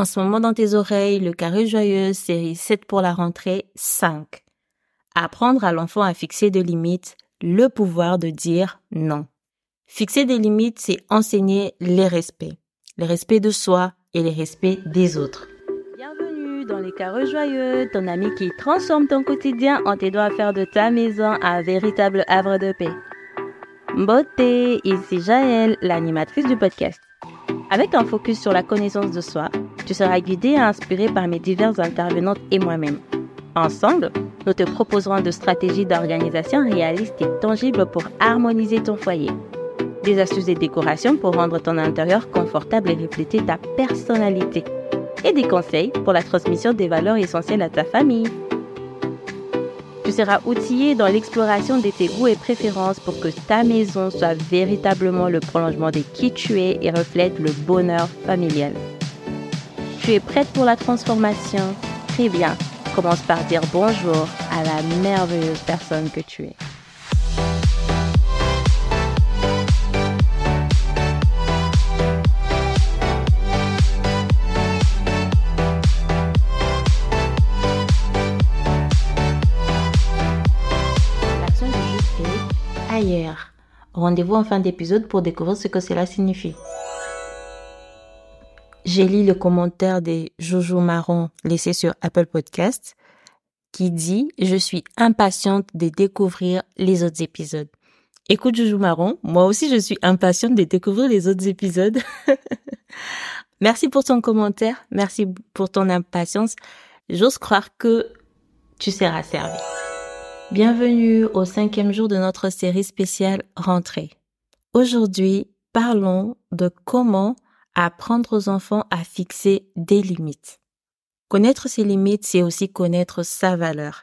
En ce moment dans tes oreilles, le carré joyeux, série 7 pour la rentrée 5. Apprendre à l'enfant à fixer des limites, le pouvoir de dire non. Fixer des limites, c'est enseigner les respects. Les respects de soi et les respects des autres. Bienvenue dans les carrés joyeux, ton ami qui transforme ton quotidien en t'aidant à faire de ta maison un véritable havre de paix. Beauté, ici Jaël, l'animatrice du podcast. Avec un focus sur la connaissance de soi, tu seras guidé et inspiré par mes diverses intervenantes et moi-même. Ensemble, nous te proposerons de stratégies d'organisation réalistes et tangibles pour harmoniser ton foyer. Des astuces et décorations pour rendre ton intérieur confortable et refléter ta personnalité. Et des conseils pour la transmission des valeurs essentielles à ta famille. Tu seras outillé dans l'exploration de tes goûts et préférences pour que ta maison soit véritablement le prolongement de qui tu es et reflète le bonheur familial. Tu es prête pour la transformation? Très bien. Commence par dire bonjour à la merveilleuse personne que tu es. Personne est ailleurs. Rendez-vous en fin d'épisode pour découvrir ce que cela signifie. J'ai lu le commentaire des Jojo Marron laissé sur Apple Podcast qui dit Je suis impatiente de découvrir les autres épisodes. Écoute Jojo Marron, moi aussi je suis impatiente de découvrir les autres épisodes. merci pour ton commentaire, merci pour ton impatience. J'ose croire que tu seras servi. Bienvenue au cinquième jour de notre série spéciale Rentrée. Aujourd'hui, parlons de comment apprendre aux enfants à fixer des limites. Connaître ses limites, c'est aussi connaître sa valeur.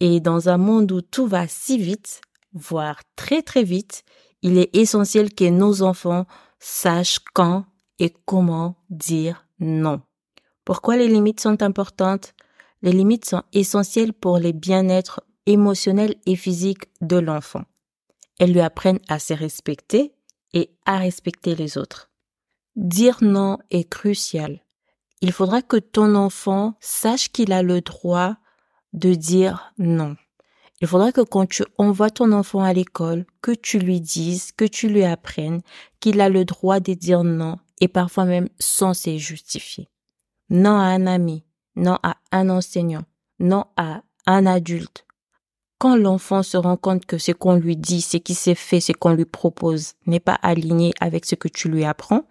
Et dans un monde où tout va si vite, voire très très vite, il est essentiel que nos enfants sachent quand et comment dire non. Pourquoi les limites sont importantes? Les limites sont essentielles pour le bien-être émotionnel et physique de l'enfant. Elles lui apprennent à se respecter et à respecter les autres. Dire non est crucial. Il faudra que ton enfant sache qu'il a le droit de dire non. Il faudra que quand tu envoies ton enfant à l'école, que tu lui dises, que tu lui apprennes qu'il a le droit de dire non et parfois même sans se justifier. Non à un ami, non à un enseignant, non à un adulte. Quand l'enfant se rend compte que ce qu'on lui dit, ce qui s'est fait, ce qu'on lui propose n'est pas aligné avec ce que tu lui apprends,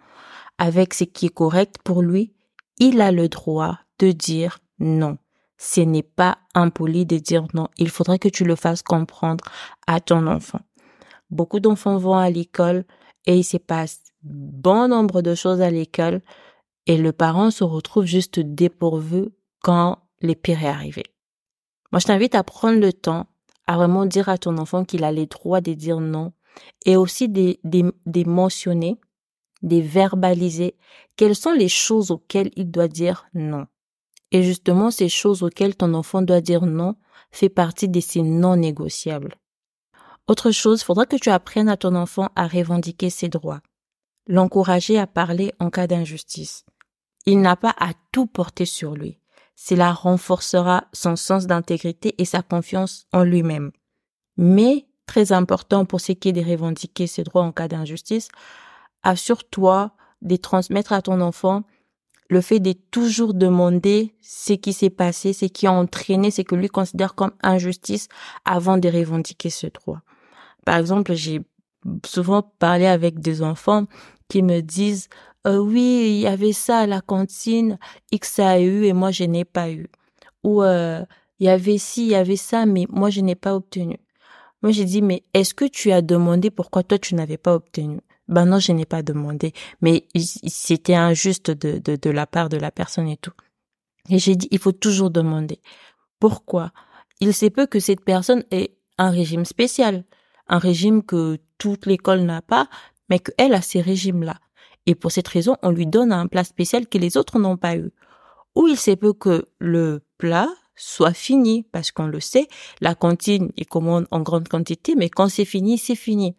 avec ce qui est correct pour lui, il a le droit de dire non. Ce n'est pas impoli de dire non. Il faudrait que tu le fasses comprendre à ton enfant. Beaucoup d'enfants vont à l'école et il se passe bon nombre de choses à l'école et le parent se retrouve juste dépourvu quand les pires est arrivé. Moi, je t'invite à prendre le temps à vraiment dire à ton enfant qu'il a les droits de dire non et aussi de, de, de mentionner de verbaliser quelles sont les choses auxquelles il doit dire non. Et justement, ces choses auxquelles ton enfant doit dire non fait partie de ces non négociables. Autre chose, faudra que tu apprennes à ton enfant à revendiquer ses droits. L'encourager à parler en cas d'injustice. Il n'a pas à tout porter sur lui. Cela renforcera son sens d'intégrité et sa confiance en lui-même. Mais, très important pour ce qui est de revendiquer ses droits en cas d'injustice, assure-toi de transmettre à ton enfant le fait de toujours demander ce qui s'est passé, ce qui a entraîné ce que lui considère comme injustice avant de revendiquer ce droit. Par exemple, j'ai souvent parlé avec des enfants qui me disent euh, oui, il y avait ça à la cantine, X a eu et moi je n'ai pas eu. Ou euh, il y avait ci, il y avait ça, mais moi je n'ai pas obtenu. Moi j'ai dit mais est-ce que tu as demandé pourquoi toi tu n'avais pas obtenu? Ben non, je n'ai pas demandé, mais c'était injuste de, de, de la part de la personne et tout. Et j'ai dit, il faut toujours demander. Pourquoi? Il sait peu que cette personne ait un régime spécial, un régime que toute l'école n'a pas, mais qu'elle a ces régimes-là. Et pour cette raison, on lui donne un plat spécial que les autres n'ont pas eu. Ou il sait peu que le plat soit fini, parce qu'on le sait, la cantine est commande en grande quantité, mais quand c'est fini, c'est fini.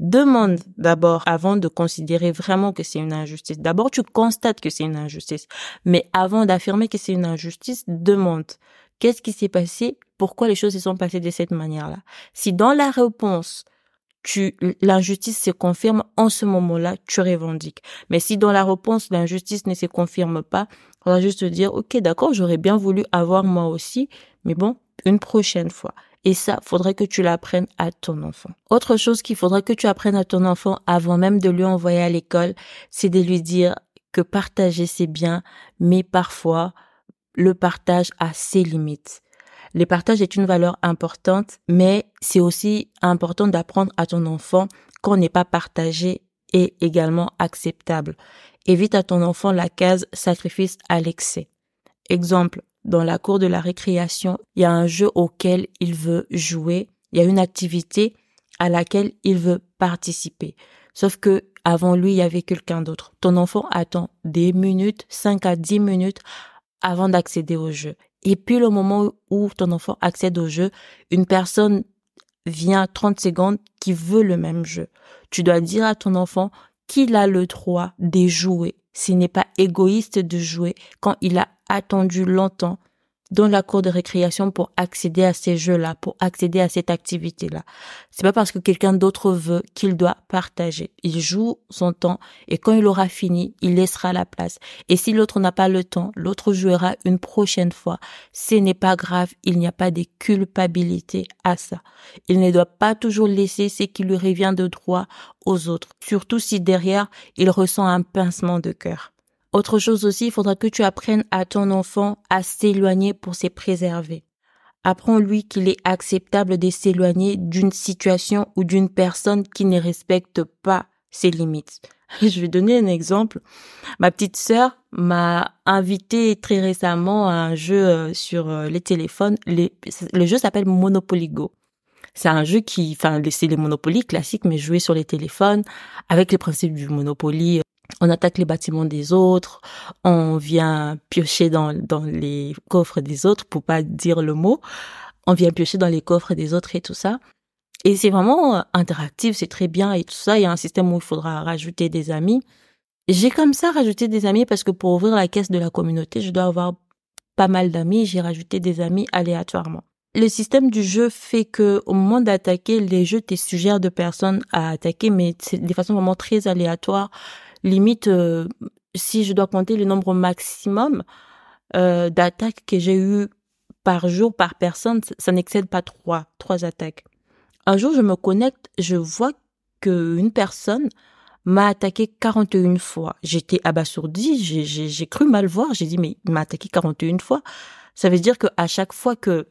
Demande d'abord avant de considérer vraiment que c'est une injustice. D'abord, tu constates que c'est une injustice. Mais avant d'affirmer que c'est une injustice, demande. Qu'est-ce qui s'est passé? Pourquoi les choses se sont passées de cette manière-là? Si dans la réponse, tu, l'injustice se confirme, en ce moment-là, tu revendiques. Mais si dans la réponse, l'injustice ne se confirme pas, on va juste te dire, OK, d'accord, j'aurais bien voulu avoir moi aussi, mais bon, une prochaine fois. Et ça, faudrait que tu l'apprennes à ton enfant. Autre chose qu'il faudrait que tu apprennes à ton enfant avant même de lui envoyer à l'école, c'est de lui dire que partager c'est bien, mais parfois, le partage a ses limites. Le partage est une valeur importante, mais c'est aussi important d'apprendre à ton enfant qu'on n'est pas partagé est également acceptable. Évite à ton enfant la case sacrifice à l'excès. Exemple, dans la cour de la récréation, il y a un jeu auquel il veut jouer, il y a une activité à laquelle il veut participer. Sauf que avant lui, il y avait quelqu'un d'autre. Ton enfant attend des minutes, 5 à 10 minutes avant d'accéder au jeu. Et puis le moment où ton enfant accède au jeu, une personne vient 30 secondes qui veut le même jeu. Tu dois dire à ton enfant qu'il a le droit de jouer. Ce n'est pas égoïste de jouer quand il a attendu longtemps dans la cour de récréation pour accéder à ces jeux-là, pour accéder à cette activité-là. C'est pas parce que quelqu'un d'autre veut qu'il doit partager. Il joue son temps et quand il aura fini, il laissera la place. Et si l'autre n'a pas le temps, l'autre jouera une prochaine fois. Ce n'est pas grave, il n'y a pas de culpabilité à ça. Il ne doit pas toujours laisser ce qui lui revient de droit aux autres, surtout si derrière, il ressent un pincement de cœur. Autre chose aussi, il faudra que tu apprennes à ton enfant à s'éloigner pour se préserver. Apprends-lui qu'il est acceptable de s'éloigner d'une situation ou d'une personne qui ne respecte pas ses limites. Je vais donner un exemple. Ma petite sœur m'a invité très récemment à un jeu euh, sur euh, les téléphones. le jeu s'appelle Monopoly Go. C'est un jeu qui, enfin, c'est les Monopoly classiques, mais joué sur les téléphones, avec les principes du Monopoly on attaque les bâtiments des autres, on vient piocher dans, dans les coffres des autres, pour pas dire le mot, on vient piocher dans les coffres des autres et tout ça. Et c'est vraiment euh, interactif, c'est très bien et tout ça. Il y a un système où il faudra rajouter des amis. J'ai comme ça rajouté des amis parce que pour ouvrir la caisse de la communauté, je dois avoir pas mal d'amis. J'ai rajouté des amis aléatoirement. Le système du jeu fait que au moment d'attaquer, les jeux te suggèrent de personnes à attaquer, mais c'est de façon vraiment très aléatoire limite, euh, si je dois compter le nombre maximum euh, d'attaques que j'ai eu par jour, par personne, ça n'excède pas trois, trois attaques. Un jour, je me connecte, je vois qu'une personne m'a attaqué 41 fois. J'étais abasourdie, j'ai cru mal voir, j'ai dit, mais il m'a attaqué 41 fois. Ça veut dire qu'à chaque fois que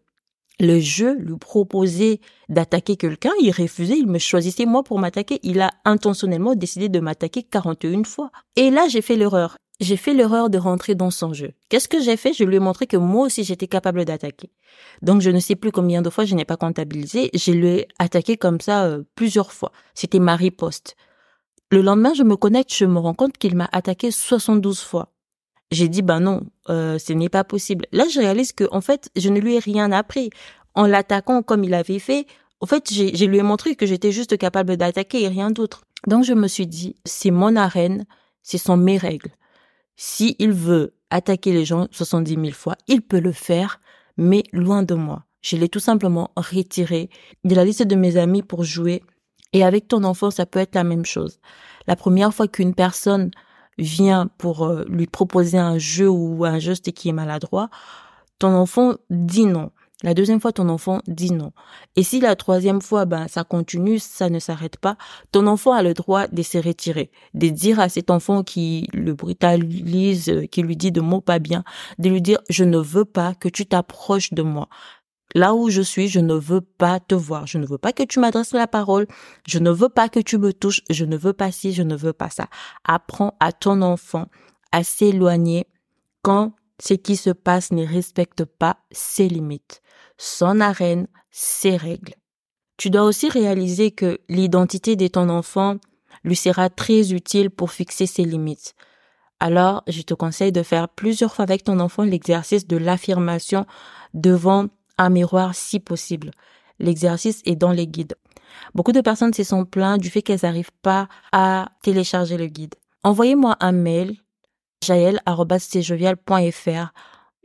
le jeu lui proposait d'attaquer quelqu'un, il refusait, il me choisissait moi pour m'attaquer. Il a intentionnellement décidé de m'attaquer 41 fois. Et là, j'ai fait l'erreur. J'ai fait l'erreur de rentrer dans son jeu. Qu'est-ce que j'ai fait? Je lui ai montré que moi aussi j'étais capable d'attaquer. Donc je ne sais plus combien de fois je n'ai pas comptabilisé. Je lui ai attaqué comme ça euh, plusieurs fois. C'était ma riposte. Le lendemain, je me connecte, je me rends compte qu'il m'a attaqué 72 fois. J'ai dit, ben non, euh, ce n'est pas possible. Là, je réalise que, en fait, je ne lui ai rien appris. En l'attaquant comme il avait fait, en fait, je lui ai montré que j'étais juste capable d'attaquer et rien d'autre. Donc, je me suis dit, c'est mon arène, ce sont mes règles. Si il veut attaquer les gens 70 000 fois, il peut le faire, mais loin de moi. Je l'ai tout simplement retiré de la liste de mes amis pour jouer. Et avec ton enfant, ça peut être la même chose. La première fois qu'une personne vient pour euh, lui proposer un jeu ou un geste qui est maladroit, ton enfant dit non. La deuxième fois, ton enfant dit non. Et si la troisième fois, ben, ça continue, ça ne s'arrête pas, ton enfant a le droit de se retirer, de dire à cet enfant qui le brutalise, euh, qui lui dit de mots pas bien, de lui dire, je ne veux pas que tu t'approches de moi là où je suis, je ne veux pas te voir, je ne veux pas que tu m'adresses la parole, je ne veux pas que tu me touches, je ne veux pas ci, je ne veux pas ça. Apprends à ton enfant à s'éloigner quand ce qui se passe ne respecte pas ses limites, son arène, ses règles. Tu dois aussi réaliser que l'identité de ton enfant lui sera très utile pour fixer ses limites. Alors, je te conseille de faire plusieurs fois avec ton enfant l'exercice de l'affirmation devant un miroir si possible. L'exercice est dans les guides. Beaucoup de personnes se sont plaintes du fait qu'elles n'arrivent pas à télécharger le guide. Envoyez-moi un mail, jael.fr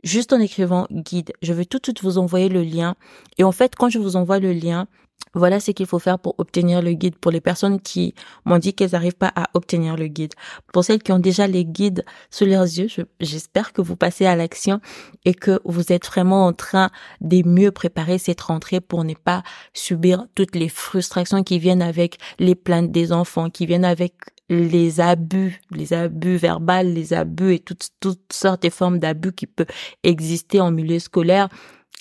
juste en écrivant guide. Je vais tout de suite vous envoyer le lien. Et en fait, quand je vous envoie le lien, voilà ce qu'il faut faire pour obtenir le guide. Pour les personnes qui m'ont dit qu'elles n'arrivent pas à obtenir le guide. Pour celles qui ont déjà les guides sous leurs yeux, j'espère que vous passez à l'action et que vous êtes vraiment en train de mieux préparer cette rentrée pour ne pas subir toutes les frustrations qui viennent avec les plaintes des enfants, qui viennent avec les abus, les abus verbaux, les abus et toutes, toutes sortes de formes d'abus qui peuvent exister en milieu scolaire.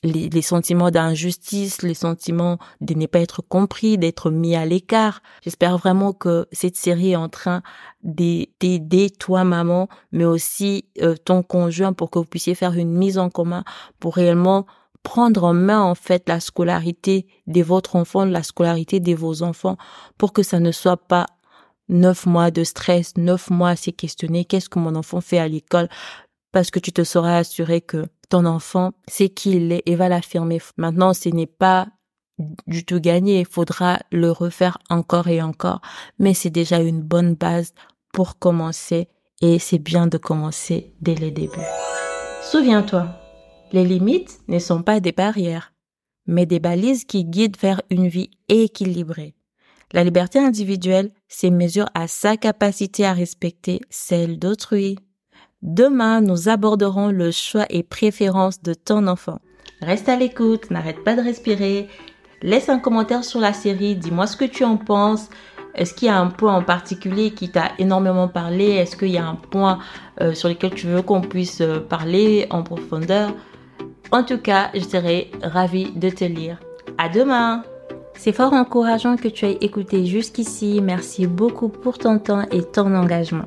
Les, les sentiments d'injustice, les sentiments de ne pas être compris, d'être mis à l'écart. J'espère vraiment que cette série est en train d'aider toi, maman, mais aussi euh, ton conjoint pour que vous puissiez faire une mise en commun pour réellement prendre en main en fait la scolarité de votre enfant, la scolarité de vos enfants, pour que ça ne soit pas neuf mois de stress, neuf mois à s'y questionner qu'est-ce que mon enfant fait à l'école, parce que tu te seras assuré que enfant sait qui il est et va l'affirmer. Maintenant, ce n'est pas du tout gagné, il faudra le refaire encore et encore, mais c'est déjà une bonne base pour commencer et c'est bien de commencer dès le début. Souviens-toi, les limites ne sont pas des barrières, mais des balises qui guident vers une vie équilibrée. La liberté individuelle se mesure à sa capacité à respecter celle d'autrui. Demain, nous aborderons le choix et préférences de ton enfant. Reste à l'écoute, n'arrête pas de respirer. Laisse un commentaire sur la série, dis-moi ce que tu en penses. Est-ce qu'il y a un point en particulier qui t'a énormément parlé? Est-ce qu'il y a un point euh, sur lequel tu veux qu'on puisse euh, parler en profondeur? En tout cas, je serai ravie de te lire. À demain c'est fort encourageant que tu aies écouté jusqu'ici. Merci beaucoup pour ton temps et ton engagement.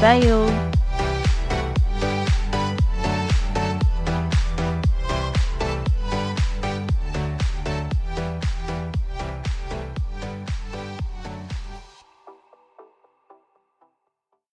拜哟。